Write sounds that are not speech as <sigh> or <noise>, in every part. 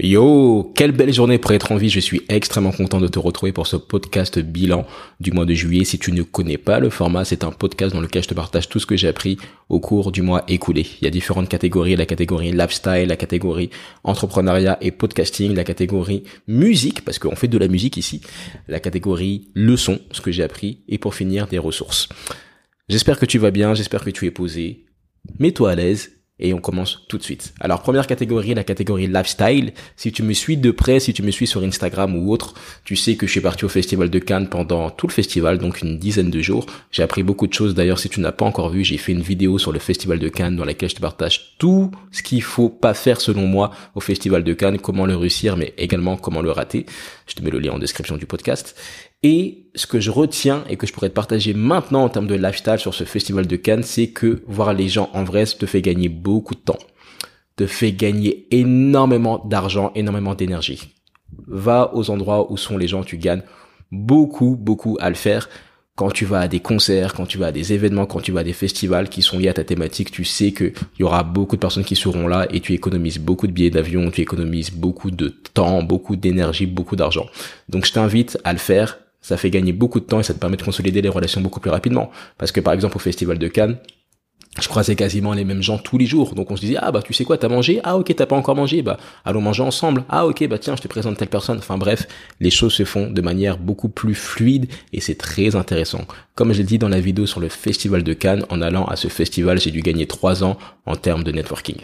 Yo, quelle belle journée pour être en vie. Je suis extrêmement content de te retrouver pour ce podcast bilan du mois de juillet. Si tu ne connais pas le format, c'est un podcast dans lequel je te partage tout ce que j'ai appris au cours du mois écoulé. Il y a différentes catégories, la catégorie lifestyle, la catégorie entrepreneuriat et podcasting, la catégorie musique, parce qu'on fait de la musique ici, la catégorie leçons, ce que j'ai appris, et pour finir, des ressources. J'espère que tu vas bien, j'espère que tu es posé. Mets-toi à l'aise et on commence tout de suite. Alors première catégorie, la catégorie lifestyle. Si tu me suis de près, si tu me suis sur Instagram ou autre, tu sais que je suis parti au festival de Cannes pendant tout le festival, donc une dizaine de jours. J'ai appris beaucoup de choses. D'ailleurs, si tu n'as pas encore vu, j'ai fait une vidéo sur le festival de Cannes dans laquelle je te partage tout ce qu'il faut pas faire selon moi au festival de Cannes, comment le réussir, mais également comment le rater. Je te mets le lien en description du podcast. Et ce que je retiens et que je pourrais te partager maintenant en termes de lifestyle sur ce festival de Cannes, c'est que voir les gens en vrai te fait gagner beaucoup de temps, te fait gagner énormément d'argent, énormément d'énergie. Va aux endroits où sont les gens, tu gagnes beaucoup, beaucoup à le faire. Quand tu vas à des concerts, quand tu vas à des événements, quand tu vas à des festivals qui sont liés à ta thématique, tu sais qu'il y aura beaucoup de personnes qui seront là et tu économises beaucoup de billets d'avion, tu économises beaucoup de temps, beaucoup d'énergie, beaucoup d'argent. Donc je t'invite à le faire ça fait gagner beaucoup de temps et ça te permet de consolider les relations beaucoup plus rapidement. Parce que par exemple au Festival de Cannes, je croisais quasiment les mêmes gens tous les jours. Donc on se disait, ah bah tu sais quoi, t'as mangé? Ah ok, t'as pas encore mangé Bah allons manger ensemble. Ah ok, bah tiens, je te présente telle personne. Enfin bref, les choses se font de manière beaucoup plus fluide et c'est très intéressant. Comme je l'ai dit dans la vidéo sur le Festival de Cannes, en allant à ce festival, j'ai dû gagner trois ans en termes de networking.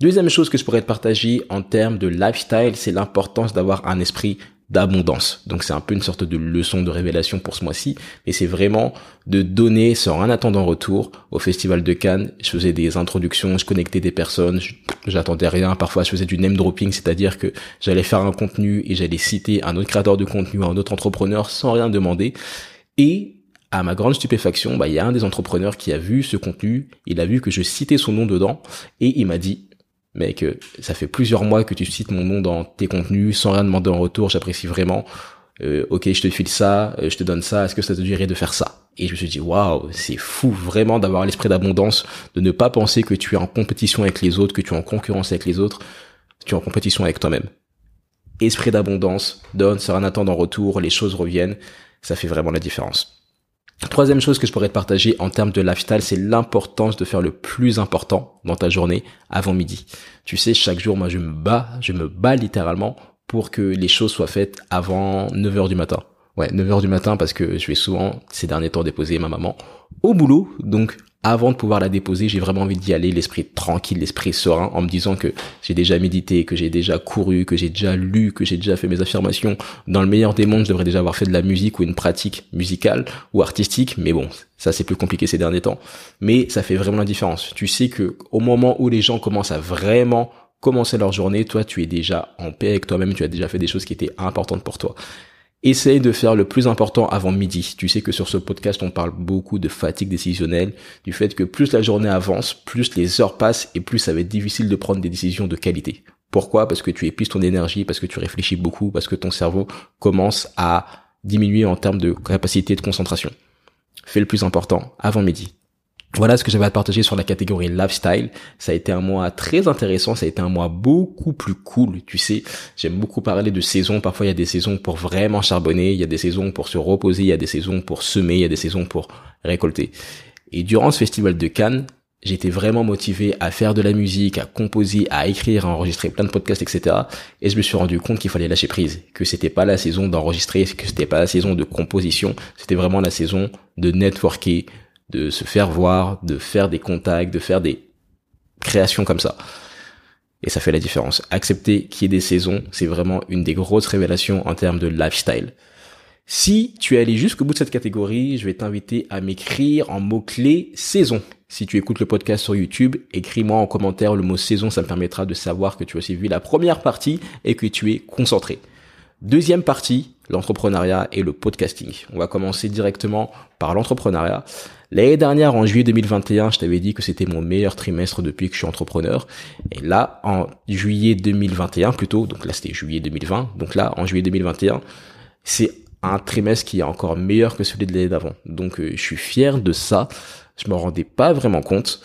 Deuxième chose que je pourrais te partager en termes de lifestyle, c'est l'importance d'avoir un esprit d'abondance. Donc c'est un peu une sorte de leçon de révélation pour ce mois-ci, mais c'est vraiment de donner sans rien attendre en retour au Festival de Cannes. Je faisais des introductions, je connectais des personnes, j'attendais rien. Parfois je faisais du name dropping, c'est-à-dire que j'allais faire un contenu et j'allais citer un autre créateur de contenu, un autre entrepreneur sans rien demander. Et à ma grande stupéfaction, bah, il y a un des entrepreneurs qui a vu ce contenu, il a vu que je citais son nom dedans et il m'a dit mec, euh, ça fait plusieurs mois que tu cites mon nom dans tes contenus sans rien demander en retour, j'apprécie vraiment. Euh, ok, je te file ça, euh, je te donne ça, est-ce que ça te dirait de faire ça? Et je me suis dit, waouh, c'est fou vraiment d'avoir l'esprit d'abondance, de ne pas penser que tu es en compétition avec les autres, que tu es en concurrence avec les autres, tu es en compétition avec toi-même. Esprit d'abondance, donne sans rien attendre en retour, les choses reviennent, ça fait vraiment la différence. Troisième chose que je pourrais te partager en termes de lifestyle, c'est l'importance de faire le plus important dans ta journée avant midi. Tu sais, chaque jour, moi, je me bats, je me bats littéralement pour que les choses soient faites avant 9 heures du matin. Ouais, 9 heures du matin parce que je vais souvent, ces derniers temps, déposer ma maman au boulot. Donc, avant de pouvoir la déposer, j'ai vraiment envie d'y aller, l'esprit tranquille, l'esprit serein, en me disant que j'ai déjà médité, que j'ai déjà couru, que j'ai déjà lu, que j'ai déjà fait mes affirmations. Dans le meilleur des mondes, je devrais déjà avoir fait de la musique ou une pratique musicale ou artistique, mais bon, ça c'est plus compliqué ces derniers temps. Mais ça fait vraiment la différence. Tu sais que au moment où les gens commencent à vraiment commencer leur journée, toi tu es déjà en paix avec toi-même, tu as déjà fait des choses qui étaient importantes pour toi. Essaye de faire le plus important avant midi. Tu sais que sur ce podcast, on parle beaucoup de fatigue décisionnelle, du fait que plus la journée avance, plus les heures passent et plus ça va être difficile de prendre des décisions de qualité. Pourquoi? Parce que tu épuises ton énergie, parce que tu réfléchis beaucoup, parce que ton cerveau commence à diminuer en termes de capacité de concentration. Fais le plus important avant midi. Voilà ce que j'avais à partager sur la catégorie lifestyle. Ça a été un mois très intéressant, ça a été un mois beaucoup plus cool. Tu sais, j'aime beaucoup parler de saisons. Parfois, il y a des saisons pour vraiment charbonner, il y a des saisons pour se reposer, il y a des saisons pour semer, il y a des saisons pour récolter. Et durant ce festival de Cannes, j'étais vraiment motivé à faire de la musique, à composer, à écrire, à enregistrer plein de podcasts, etc. Et je me suis rendu compte qu'il fallait lâcher prise, que c'était pas la saison d'enregistrer, que c'était pas la saison de composition, c'était vraiment la saison de networker, de se faire voir, de faire des contacts, de faire des créations comme ça. Et ça fait la différence. Accepter qu'il y ait des saisons, c'est vraiment une des grosses révélations en termes de lifestyle. Si tu es allé jusqu'au bout de cette catégorie, je vais t'inviter à m'écrire en mot-clé saison. Si tu écoutes le podcast sur YouTube, écris-moi en commentaire le mot saison, ça me permettra de savoir que tu as vu la première partie et que tu es concentré. Deuxième partie, l'entrepreneuriat et le podcasting. On va commencer directement par l'entrepreneuriat. L'année dernière, en juillet 2021, je t'avais dit que c'était mon meilleur trimestre depuis que je suis entrepreneur. Et là, en juillet 2021 plutôt, donc là c'était juillet 2020, donc là, en juillet 2021, c'est un trimestre qui est encore meilleur que celui de l'année d'avant. Donc euh, je suis fier de ça. Je me rendais pas vraiment compte.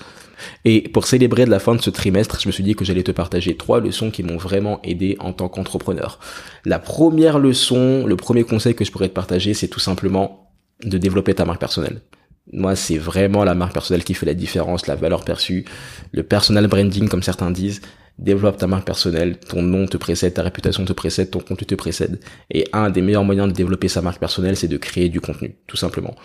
Et pour célébrer de la fin de ce trimestre, je me suis dit que j'allais te partager trois leçons qui m'ont vraiment aidé en tant qu'entrepreneur. La première leçon, le premier conseil que je pourrais te partager, c'est tout simplement de développer ta marque personnelle. Moi, c'est vraiment la marque personnelle qui fait la différence, la valeur perçue, le personal branding, comme certains disent. Développe ta marque personnelle, ton nom te précède, ta réputation te précède, ton contenu te précède. Et un des meilleurs moyens de développer sa marque personnelle, c'est de créer du contenu, tout simplement.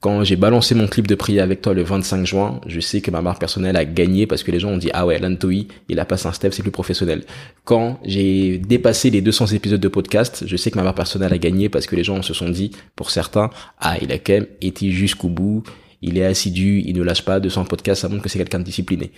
Quand j'ai balancé mon clip de prière avec toi le 25 juin, je sais que ma marque personnelle a gagné parce que les gens ont dit ah ouais, Lantoi, il a passé un step, c'est plus professionnel. Quand j'ai dépassé les 200 épisodes de podcast, je sais que ma marque personnelle a gagné parce que les gens se sont dit, pour certains, ah il a quand même été jusqu'au bout, il est assidu, il ne lâche pas, 200 podcasts, ça montre que c'est quelqu'un de discipliné.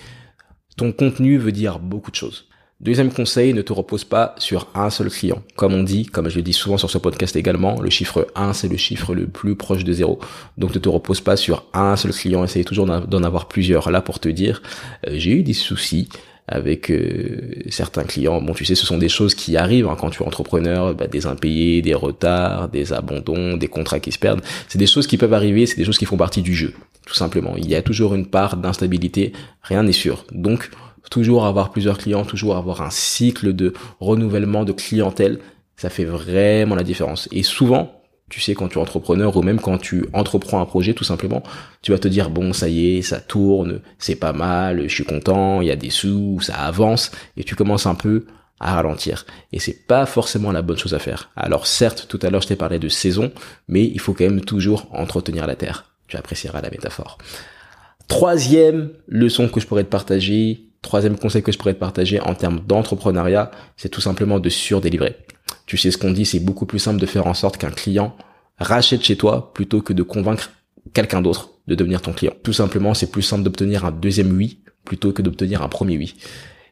Ton contenu veut dire beaucoup de choses. Deuxième conseil, ne te repose pas sur un seul client. Comme on dit, comme je le dis souvent sur ce podcast également, le chiffre 1, c'est le chiffre le plus proche de zéro. Donc ne te repose pas sur un seul client, essaye toujours d'en avoir plusieurs. Là, pour te dire, euh, j'ai eu des soucis avec euh, certains clients. Bon, tu sais, ce sont des choses qui arrivent hein, quand tu es entrepreneur, bah, des impayés, des retards, des abandons, des contrats qui se perdent. C'est des choses qui peuvent arriver, c'est des choses qui font partie du jeu, tout simplement. Il y a toujours une part d'instabilité, rien n'est sûr. Donc, toujours avoir plusieurs clients, toujours avoir un cycle de renouvellement de clientèle, ça fait vraiment la différence. Et souvent, tu sais, quand tu es entrepreneur ou même quand tu entreprends un projet, tout simplement, tu vas te dire, bon, ça y est, ça tourne, c'est pas mal, je suis content, il y a des sous, ça avance, et tu commences un peu à ralentir. Et c'est pas forcément la bonne chose à faire. Alors certes, tout à l'heure, je t'ai parlé de saison, mais il faut quand même toujours entretenir la terre. Tu apprécieras la métaphore. Troisième leçon que je pourrais te partager, Troisième conseil que je pourrais te partager en termes d'entrepreneuriat, c'est tout simplement de surdélivrer. Tu sais ce qu'on dit, c'est beaucoup plus simple de faire en sorte qu'un client rachète chez toi plutôt que de convaincre quelqu'un d'autre de devenir ton client. Tout simplement, c'est plus simple d'obtenir un deuxième oui plutôt que d'obtenir un premier oui.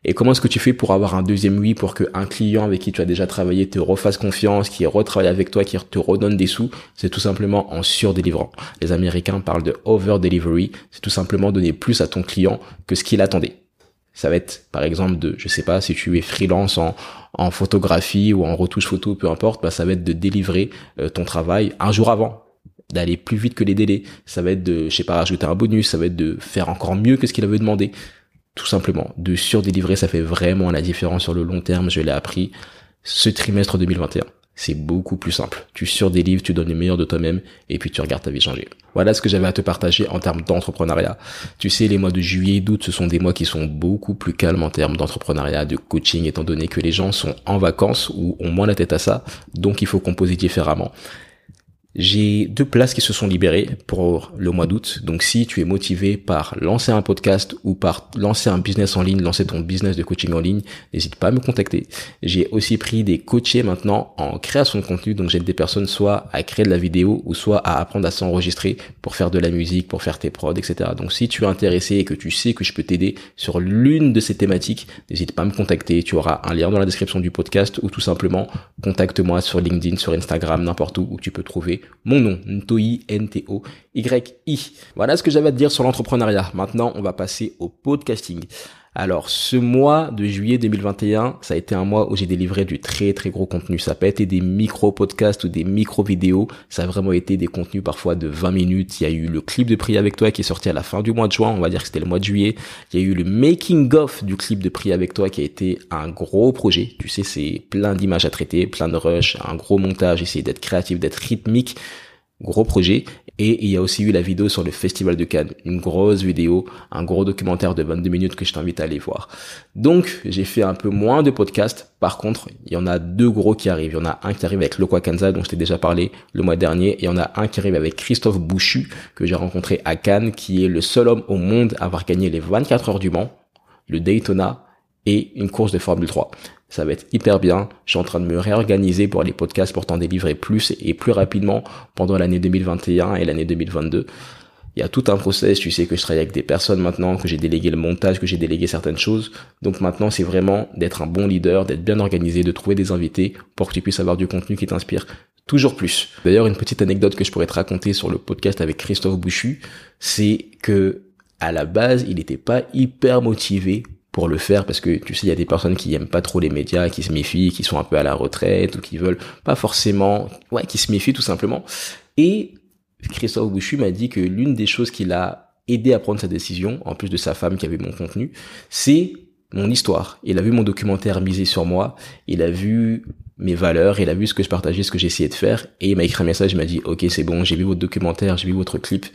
Et comment est-ce que tu fais pour avoir un deuxième oui pour qu'un client avec qui tu as déjà travaillé te refasse confiance, qui retravaille avec toi, qui te redonne des sous? C'est tout simplement en surdélivrant. Les Américains parlent de over delivery. C'est tout simplement donner plus à ton client que ce qu'il attendait. Ça va être, par exemple, de, je sais pas, si tu es freelance en, photographie ou en retouche photo, peu importe, bah, ça va être de délivrer euh, ton travail un jour avant, d'aller plus vite que les délais. Ça va être de, je sais pas, rajouter un bonus, ça va être de faire encore mieux que ce qu'il avait demandé. Tout simplement, de surdélivrer, ça fait vraiment la différence sur le long terme. Je l'ai appris ce trimestre 2021 c'est beaucoup plus simple. Tu surdélivres, tu donnes le meilleur de toi-même et puis tu regardes ta vie changer. Voilà ce que j'avais à te partager en termes d'entrepreneuriat. Tu sais, les mois de juillet et d'août, ce sont des mois qui sont beaucoup plus calmes en termes d'entrepreneuriat, de coaching, étant donné que les gens sont en vacances ou ont moins la tête à ça. Donc, il faut composer différemment. J'ai deux places qui se sont libérées pour le mois d'août. Donc si tu es motivé par lancer un podcast ou par lancer un business en ligne, lancer ton business de coaching en ligne, n'hésite pas à me contacter. J'ai aussi pris des coachés maintenant en création de contenu. Donc j'aide des personnes soit à créer de la vidéo ou soit à apprendre à s'enregistrer pour faire de la musique, pour faire tes prods, etc. Donc si tu es intéressé et que tu sais que je peux t'aider sur l'une de ces thématiques, n'hésite pas à me contacter. Tu auras un lien dans la description du podcast ou tout simplement contacte-moi sur LinkedIn, sur Instagram, n'importe où où tu peux trouver mon nom, Ntoi, N-T-O-Y-I. Voilà ce que j'avais à dire sur l'entrepreneuriat. Maintenant, on va passer au podcasting. Alors, ce mois de juillet 2021, ça a été un mois où j'ai délivré du très très gros contenu. Ça pas été des micro-podcasts ou des micro-vidéos. Ça a vraiment été des contenus parfois de 20 minutes. Il y a eu le clip de prix avec toi qui est sorti à la fin du mois de juin. On va dire que c'était le mois de juillet. Il y a eu le making of du clip de prix avec toi qui a été un gros projet. Tu sais, c'est plein d'images à traiter, plein de rush, un gros montage, essayer d'être créatif, d'être rythmique gros projet. Et il y a aussi eu la vidéo sur le Festival de Cannes, une grosse vidéo, un gros documentaire de 22 minutes que je t'invite à aller voir. Donc, j'ai fait un peu moins de podcasts. Par contre, il y en a deux gros qui arrivent. Il y en a un qui arrive avec Lokwa Kanza, dont je t'ai déjà parlé le mois dernier. Et il y en a un qui arrive avec Christophe Bouchu, que j'ai rencontré à Cannes, qui est le seul homme au monde à avoir gagné les 24 heures du Mans, le Daytona et une course de Formule 3. Ça va être hyper bien. Je suis en train de me réorganiser pour les podcasts pour t'en délivrer plus et plus rapidement pendant l'année 2021 et l'année 2022. Il y a tout un process, tu sais que je travaille avec des personnes maintenant, que j'ai délégué le montage, que j'ai délégué certaines choses. Donc maintenant, c'est vraiment d'être un bon leader, d'être bien organisé, de trouver des invités pour que tu puisses avoir du contenu qui t'inspire toujours plus. D'ailleurs, une petite anecdote que je pourrais te raconter sur le podcast avec Christophe Bouchu, c'est que à la base, il n'était pas hyper motivé pour le faire parce que tu sais il y a des personnes qui aiment pas trop les médias qui se méfient qui sont un peu à la retraite ou qui veulent pas forcément ouais qui se méfient tout simplement et Christophe Bouchu m'a dit que l'une des choses qu'il a aidé à prendre sa décision, en plus de sa femme qui avait mon contenu, c'est mon histoire. Il a vu mon documentaire misé sur moi, il a vu mes valeurs, il a vu ce que je partageais, ce que j'essayais de faire, et il m'a écrit un message, il m'a dit, ok, c'est bon, j'ai vu votre documentaire, j'ai vu votre clip,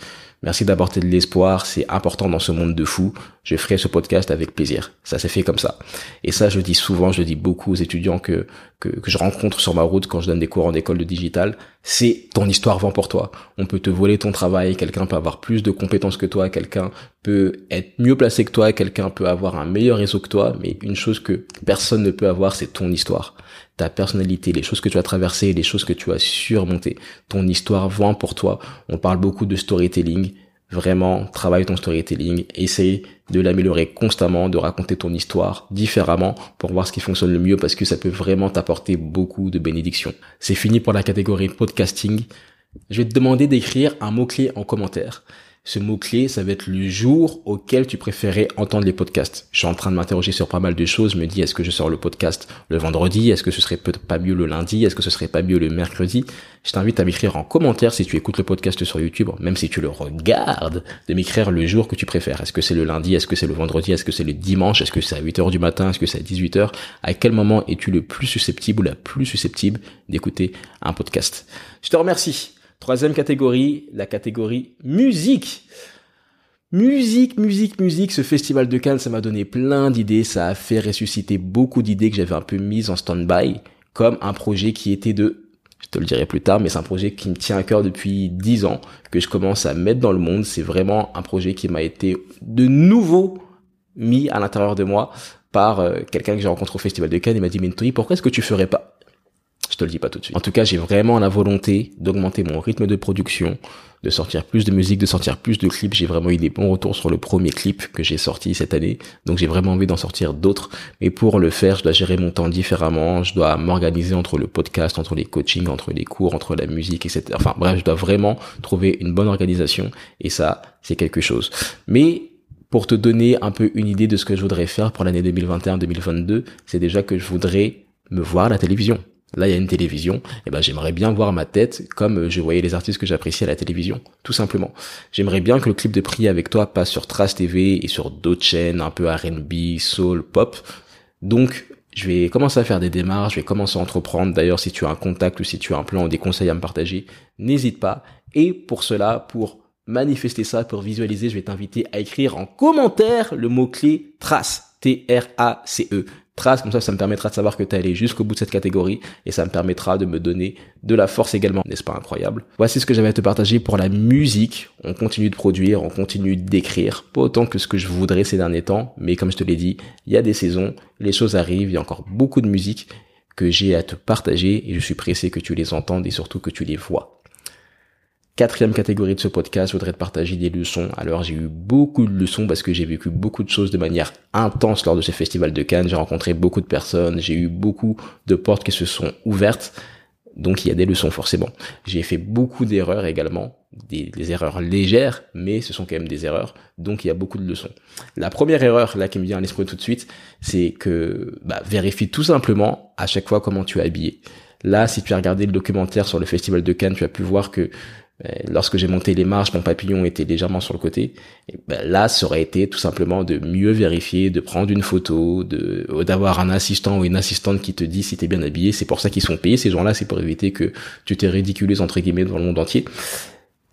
merci d'apporter de l'espoir, c'est important dans ce monde de fou, je ferai ce podcast avec plaisir. Ça s'est fait comme ça. Et ça, je dis souvent, je dis beaucoup aux étudiants que, que, que je rencontre sur ma route quand je donne des cours en école de digital, c'est ton histoire vend pour toi. On peut te voler ton travail, quelqu'un peut avoir plus de compétences que toi, quelqu'un peut être mieux placé que toi, quelqu'un peut avoir un meilleur réseau que toi, mais une chose que personne ne peut avoir, c'est ton histoire ta personnalité, les choses que tu as traversées, les choses que tu as surmontées. Ton histoire vend pour toi. On parle beaucoup de storytelling. Vraiment, travaille ton storytelling. Essaye de l'améliorer constamment, de raconter ton histoire différemment pour voir ce qui fonctionne le mieux parce que ça peut vraiment t'apporter beaucoup de bénédictions. C'est fini pour la catégorie podcasting. Je vais te demander d'écrire un mot-clé en commentaire. Ce mot-clé, ça va être le jour auquel tu préférais entendre les podcasts. Je suis en train de m'interroger sur pas mal de choses. Me dis, est-ce que je sors le podcast le vendredi? Est-ce que ce serait peut-être pas mieux le lundi? Est-ce que ce serait pas mieux le mercredi? Je t'invite à m'écrire en commentaire si tu écoutes le podcast sur YouTube, même si tu le regardes, de m'écrire le jour que tu préfères. Est-ce que c'est le lundi? Est-ce que c'est le vendredi? Est-ce que c'est le dimanche? Est-ce que c'est à 8 heures du matin? Est-ce que c'est à 18 heures? À quel moment es-tu le plus susceptible ou la plus susceptible d'écouter un podcast? Je te remercie. Troisième catégorie, la catégorie musique. Musique, musique, musique, ce festival de Cannes, ça m'a donné plein d'idées, ça a fait ressusciter beaucoup d'idées que j'avais un peu mises en stand-by, comme un projet qui était de, je te le dirai plus tard, mais c'est un projet qui me tient à cœur depuis dix ans, que je commence à mettre dans le monde. C'est vraiment un projet qui m'a été de nouveau mis à l'intérieur de moi par euh, quelqu'un que j'ai rencontré au festival de Cannes. Il m'a dit, mais pourquoi est-ce que tu ferais pas je te le dis pas tout de suite. En tout cas, j'ai vraiment la volonté d'augmenter mon rythme de production, de sortir plus de musique, de sortir plus de clips. J'ai vraiment eu des bons retours sur le premier clip que j'ai sorti cette année. Donc j'ai vraiment envie d'en sortir d'autres. Mais pour le faire, je dois gérer mon temps différemment. Je dois m'organiser entre le podcast, entre les coachings, entre les cours, entre la musique, etc. Enfin bref, je dois vraiment trouver une bonne organisation. Et ça, c'est quelque chose. Mais pour te donner un peu une idée de ce que je voudrais faire pour l'année 2021-2022, c'est déjà que je voudrais me voir à la télévision. Là, il y a une télévision, et ben j'aimerais bien voir ma tête comme je voyais les artistes que j'appréciais à la télévision, tout simplement. J'aimerais bien que le clip de Prier avec toi passe sur Trace TV et sur d'autres chaînes un peu R&B, soul, pop. Donc, je vais commencer à faire des démarches, je vais commencer à entreprendre. D'ailleurs, si tu as un contact ou si tu as un plan ou des conseils à me partager, n'hésite pas. Et pour cela, pour manifester ça, pour visualiser, je vais t'inviter à écrire en commentaire le mot-clé trace. T-R-A-C-E trace, comme ça, ça me permettra de savoir que tu es allé jusqu'au bout de cette catégorie et ça me permettra de me donner de la force également, n'est-ce pas incroyable? Voici ce que j'avais à te partager pour la musique. On continue de produire, on continue d'écrire, pas autant que ce que je voudrais ces derniers temps, mais comme je te l'ai dit, il y a des saisons, les choses arrivent, il y a encore beaucoup de musique que j'ai à te partager et je suis pressé que tu les entendes et surtout que tu les vois. Quatrième catégorie de ce podcast, je voudrais te partager des leçons. Alors j'ai eu beaucoup de leçons parce que j'ai vécu beaucoup de choses de manière intense lors de ce festival de Cannes. J'ai rencontré beaucoup de personnes, j'ai eu beaucoup de portes qui se sont ouvertes. Donc il y a des leçons forcément. J'ai fait beaucoup d'erreurs également, des, erreurs légères, mais ce sont quand même des erreurs. Donc il y a beaucoup de leçons. La première erreur là qui me vient à l'esprit tout de suite, c'est que bah, vérifie tout simplement à chaque fois comment tu es habillé. Là, si tu as regardé le documentaire sur le festival de Cannes, tu as pu voir que lorsque j'ai monté les marches, mon papillon était légèrement sur le côté. Ben là, ça aurait été tout simplement de mieux vérifier, de prendre une photo, de euh, d'avoir un assistant ou une assistante qui te dit si t'es bien habillé. C'est pour ça qu'ils sont payés ces gens-là, c'est pour éviter que tu t'es ridiculises entre guillemets dans le monde entier.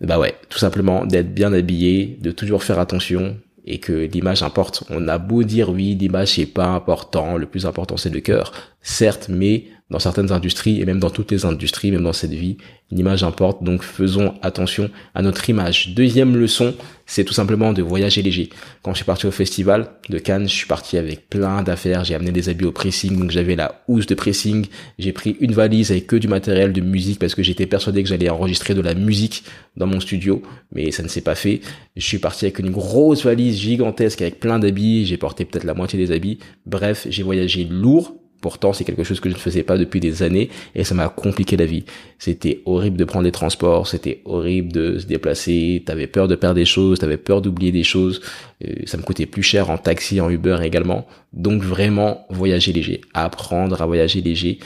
Bah ouais, tout simplement d'être bien habillé, de toujours faire attention et que l'image importe. On a beau dire oui, l'image c'est pas important, le plus important c'est le cœur, certes, mais dans certaines industries et même dans toutes les industries, même dans cette vie, une image importe. Donc faisons attention à notre image. Deuxième leçon, c'est tout simplement de voyager léger. Quand je suis parti au festival de Cannes, je suis parti avec plein d'affaires. J'ai amené des habits au pressing, donc j'avais la housse de pressing. J'ai pris une valise avec que du matériel de musique parce que j'étais persuadé que j'allais enregistrer de la musique dans mon studio, mais ça ne s'est pas fait. Je suis parti avec une grosse valise gigantesque avec plein d'habits. J'ai porté peut-être la moitié des habits. Bref, j'ai voyagé lourd Pourtant, c'est quelque chose que je ne faisais pas depuis des années et ça m'a compliqué la vie. C'était horrible de prendre des transports, c'était horrible de se déplacer, t'avais peur de perdre des choses, t'avais peur d'oublier des choses. Euh, ça me coûtait plus cher en taxi, en Uber également. Donc vraiment, voyager léger, apprendre à voyager léger,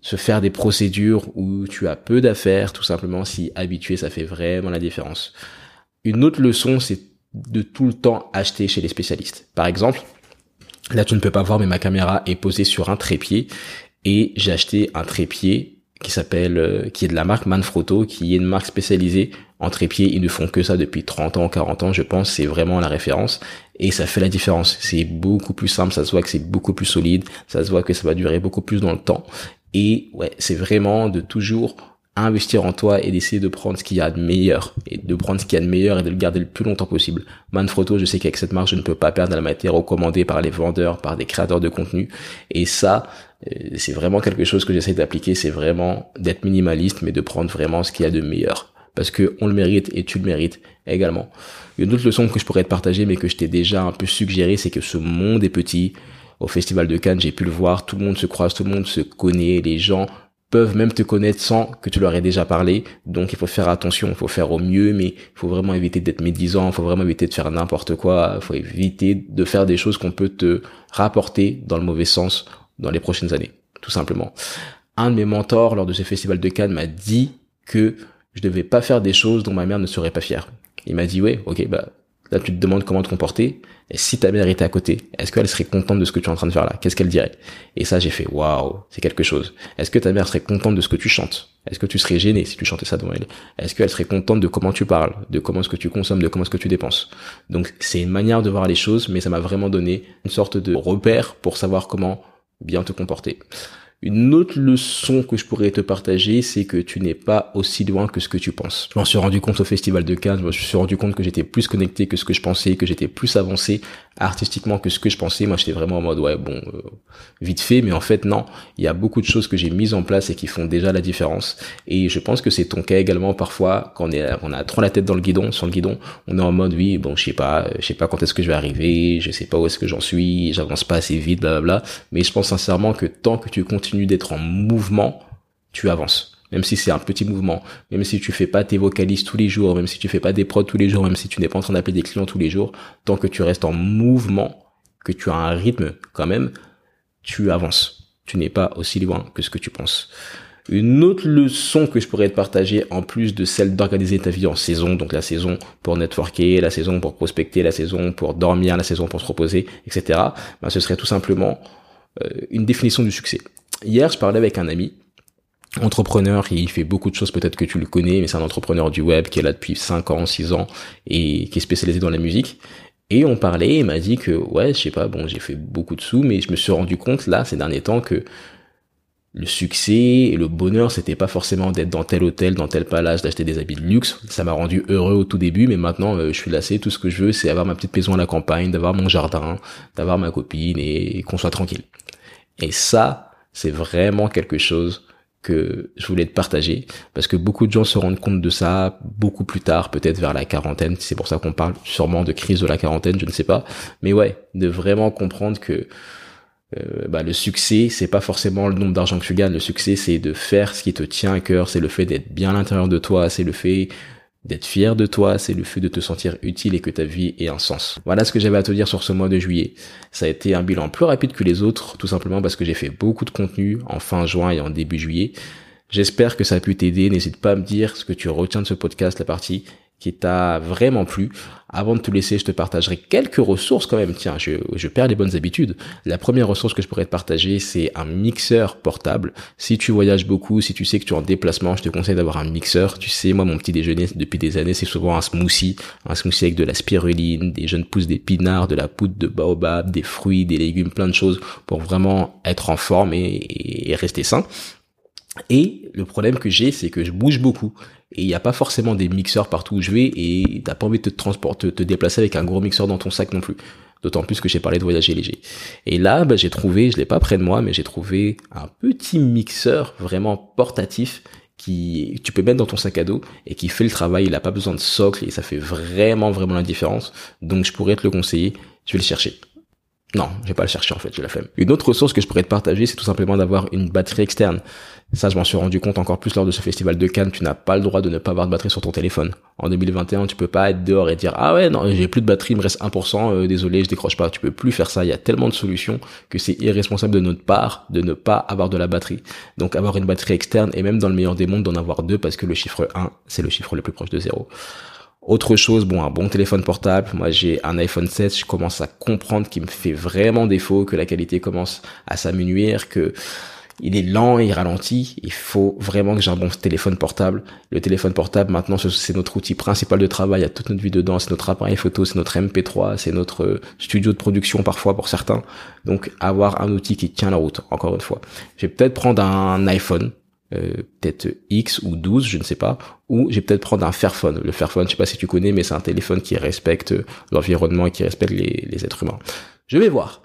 se faire des procédures où tu as peu d'affaires, tout simplement, si habitué, ça fait vraiment la différence. Une autre leçon, c'est de tout le temps acheter chez les spécialistes. Par exemple, là tu ne peux pas voir mais ma caméra est posée sur un trépied et j'ai acheté un trépied qui s'appelle, euh, qui est de la marque Manfrotto, qui est une marque spécialisée en trépied. Ils ne font que ça depuis 30 ans, 40 ans, je pense. C'est vraiment la référence. Et ça fait la différence. C'est beaucoup plus simple. Ça se voit que c'est beaucoup plus solide. Ça se voit que ça va durer beaucoup plus dans le temps. Et ouais, c'est vraiment de toujours investir en toi et d'essayer de prendre ce qu'il y a de meilleur et de prendre ce qu'il y a de meilleur et de le garder le plus longtemps possible. Manfrotto, je sais qu'avec cette marque, je ne peux pas perdre la matière recommandée par les vendeurs, par des créateurs de contenu. Et ça, euh, c'est vraiment quelque chose que j'essaie d'appliquer. C'est vraiment d'être minimaliste, mais de prendre vraiment ce qu'il y a de meilleur. Parce que on le mérite et tu le mérites également. Une autre leçon que je pourrais te partager, mais que je t'ai déjà un peu suggéré, c'est que ce monde est petit. Au festival de Cannes, j'ai pu le voir, tout le monde se croise, tout le monde se connaît, les gens peuvent même te connaître sans que tu leur aies déjà parlé. Donc il faut faire attention, il faut faire au mieux, mais il faut vraiment éviter d'être médisant, il faut vraiment éviter de faire n'importe quoi, il faut éviter de faire des choses qu'on peut te rapporter dans le mauvais sens dans les prochaines années, tout simplement. Un de mes mentors lors de ce festival de Cannes m'a dit que je devais pas faire des choses dont ma mère ne serait pas fière. Il m'a dit ouais, ok, bah Là, tu te demandes comment te comporter. Si ta mère était à côté, est-ce qu'elle serait contente de ce que tu es en train de faire là? Qu'est-ce qu'elle dirait? Et ça, j'ai fait waouh, c'est quelque chose. Est-ce que ta mère serait contente de ce que tu chantes? Est-ce que tu serais gêné si tu chantais ça devant elle? Est-ce qu'elle serait contente de comment tu parles, de comment est-ce que tu consommes, de comment est-ce que tu dépenses? Donc, c'est une manière de voir les choses, mais ça m'a vraiment donné une sorte de repère pour savoir comment bien te comporter. Une autre leçon que je pourrais te partager, c'est que tu n'es pas aussi loin que ce que tu penses. Je m'en suis rendu compte au Festival de Cannes, je me suis rendu compte que j'étais plus connecté que ce que je pensais, que j'étais plus avancé artistiquement que ce que je pensais. Moi, j'étais vraiment en mode, ouais, bon, euh, vite fait, mais en fait, non. Il y a beaucoup de choses que j'ai mises en place et qui font déjà la différence. Et je pense que c'est ton cas également parfois, quand on, a trop la tête dans le guidon, sur le guidon, on est en mode, oui, bon, je sais pas, je sais pas quand est-ce que je vais arriver, je sais pas où est-ce que j'en suis, j'avance pas assez vite, blablabla. Mais je pense sincèrement que tant que tu continues d'être en mouvement, tu avances. Même si c'est un petit mouvement, même si tu fais pas tes vocalises tous les jours, même si tu fais pas des prods tous les jours, même si tu n'es pas en train d'appeler des clients tous les jours, tant que tu restes en mouvement, que tu as un rythme quand même, tu avances. Tu n'es pas aussi loin que ce que tu penses. Une autre leçon que je pourrais te partager, en plus de celle d'organiser ta vie en saison, donc la saison pour networker, la saison pour prospecter, la saison pour dormir, la saison pour se reposer, etc., ben, ce serait tout simplement euh, une définition du succès. Hier, je parlais avec un ami, entrepreneur, il fait beaucoup de choses, peut-être que tu le connais, mais c'est un entrepreneur du web qui est là depuis 5 ans, 6 ans et qui est spécialisé dans la musique. Et on parlait, il m'a dit que ouais, je sais pas, bon, j'ai fait beaucoup de sous, mais je me suis rendu compte là ces derniers temps que le succès et le bonheur, c'était pas forcément d'être dans tel hôtel, dans tel palace, d'acheter des habits de luxe. Ça m'a rendu heureux au tout début, mais maintenant, euh, je suis lassé. Tout ce que je veux, c'est avoir ma petite maison à la campagne, d'avoir mon jardin, d'avoir ma copine et qu'on soit tranquille. Et ça, c'est vraiment quelque chose que je voulais te partager parce que beaucoup de gens se rendent compte de ça beaucoup plus tard, peut-être vers la quarantaine. C'est pour ça qu'on parle sûrement de crise de la quarantaine, je ne sais pas. Mais ouais, de vraiment comprendre que euh, bah, le succès, c'est pas forcément le nombre d'argent que tu gagnes. Le succès, c'est de faire ce qui te tient à cœur. C'est le fait d'être bien à l'intérieur de toi. C'est le fait d'être fier de toi, c'est le fait de te sentir utile et que ta vie ait un sens. Voilà ce que j'avais à te dire sur ce mois de juillet. Ça a été un bilan plus rapide que les autres, tout simplement parce que j'ai fait beaucoup de contenu en fin juin et en début juillet. J'espère que ça a pu t'aider. N'hésite pas à me dire ce que tu retiens de ce podcast, la partie qui t'a vraiment plu. Avant de te laisser, je te partagerai quelques ressources quand même. Tiens, je, je perds les bonnes habitudes. La première ressource que je pourrais te partager, c'est un mixeur portable. Si tu voyages beaucoup, si tu sais que tu es en déplacement, je te conseille d'avoir un mixeur. Tu sais, moi, mon petit déjeuner depuis des années, c'est souvent un smoothie. Un smoothie avec de la spiruline, des jeunes pousses d'épinards, de la poudre de baobab, des fruits, des légumes, plein de choses pour vraiment être en forme et, et rester sain. Et le problème que j'ai, c'est que je bouge beaucoup. Et il n'y a pas forcément des mixeurs partout où je vais et t'as pas envie de te transporter, te déplacer avec un gros mixeur dans ton sac non plus. D'autant plus que j'ai parlé de voyager léger. Et là, bah, j'ai trouvé, je l'ai pas près de moi, mais j'ai trouvé un petit mixeur vraiment portatif qui tu peux mettre dans ton sac à dos et qui fait le travail. Il a pas besoin de socle et ça fait vraiment vraiment la différence. Donc je pourrais te le conseiller. Je vais le chercher. Non, je vais pas le chercher en fait, j'ai la flemme. Une autre ressource que je pourrais te partager, c'est tout simplement d'avoir une batterie externe. Ça, je m'en suis rendu compte encore plus lors de ce festival de Cannes. Tu n'as pas le droit de ne pas avoir de batterie sur ton téléphone. En 2021, tu peux pas être dehors et dire ah ouais non j'ai plus de batterie, il me reste 1%, euh, désolé je décroche pas. Tu peux plus faire ça. Il y a tellement de solutions que c'est irresponsable de notre part de ne pas avoir de la batterie. Donc avoir une batterie externe et même dans le meilleur des mondes d'en avoir deux parce que le chiffre 1 c'est le chiffre le plus proche de zéro. Autre chose, bon, un bon téléphone portable. Moi, j'ai un iPhone 7. Je commence à comprendre qu'il me fait vraiment défaut, que la qualité commence à s'amenuire, que il est lent, il ralentit. Il faut vraiment que j'ai un bon téléphone portable. Le téléphone portable, maintenant, c'est notre outil principal de travail. Il y a toute notre vie dedans. C'est notre appareil photo, c'est notre MP3, c'est notre studio de production parfois pour certains. Donc, avoir un outil qui tient la route, encore une fois. Je vais peut-être prendre un iPhone. Euh, peut-être X ou 12, je ne sais pas, ou j'ai peut-être prendre un Fairphone. Le Fairphone, je sais pas si tu connais, mais c'est un téléphone qui respecte l'environnement et qui respecte les, les êtres humains. Je vais voir.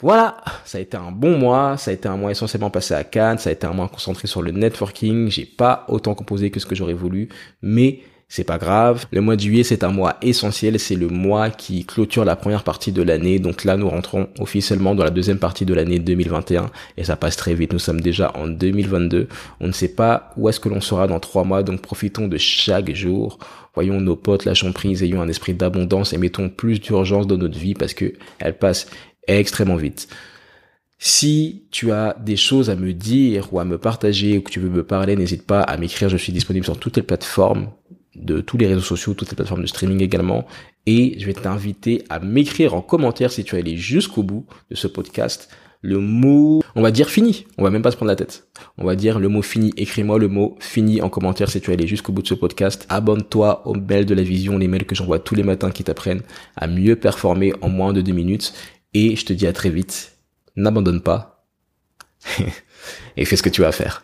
Voilà, ça a été un bon mois, ça a été un mois essentiellement passé à Cannes, ça a été un mois concentré sur le networking, j'ai pas autant composé que ce que j'aurais voulu, mais c'est pas grave. Le mois de juillet, c'est un mois essentiel, c'est le mois qui clôture la première partie de l'année. Donc là, nous rentrons officiellement dans la deuxième partie de l'année 2021 et ça passe très vite. Nous sommes déjà en 2022. On ne sait pas où est-ce que l'on sera dans trois mois, donc profitons de chaque jour. Voyons nos potes, lâchons prise, ayons un esprit d'abondance et mettons plus d'urgence dans notre vie parce que elle passe extrêmement vite. Si tu as des choses à me dire ou à me partager ou que tu veux me parler, n'hésite pas à m'écrire. Je suis disponible sur toutes les plateformes de tous les réseaux sociaux, toutes les plateformes de streaming également. Et je vais t'inviter à m'écrire en commentaire si tu es allé jusqu'au bout de ce podcast. Le mot, on va dire fini. On va même pas se prendre la tête. On va dire le mot fini. Écris-moi le mot fini en commentaire si tu es allé jusqu'au bout de ce podcast. Abonne-toi aux mails de la vision, les mails que j'envoie tous les matins qui t'apprennent à mieux performer en moins de deux minutes. Et je te dis à très vite. N'abandonne pas. <laughs> et fais ce que tu vas faire.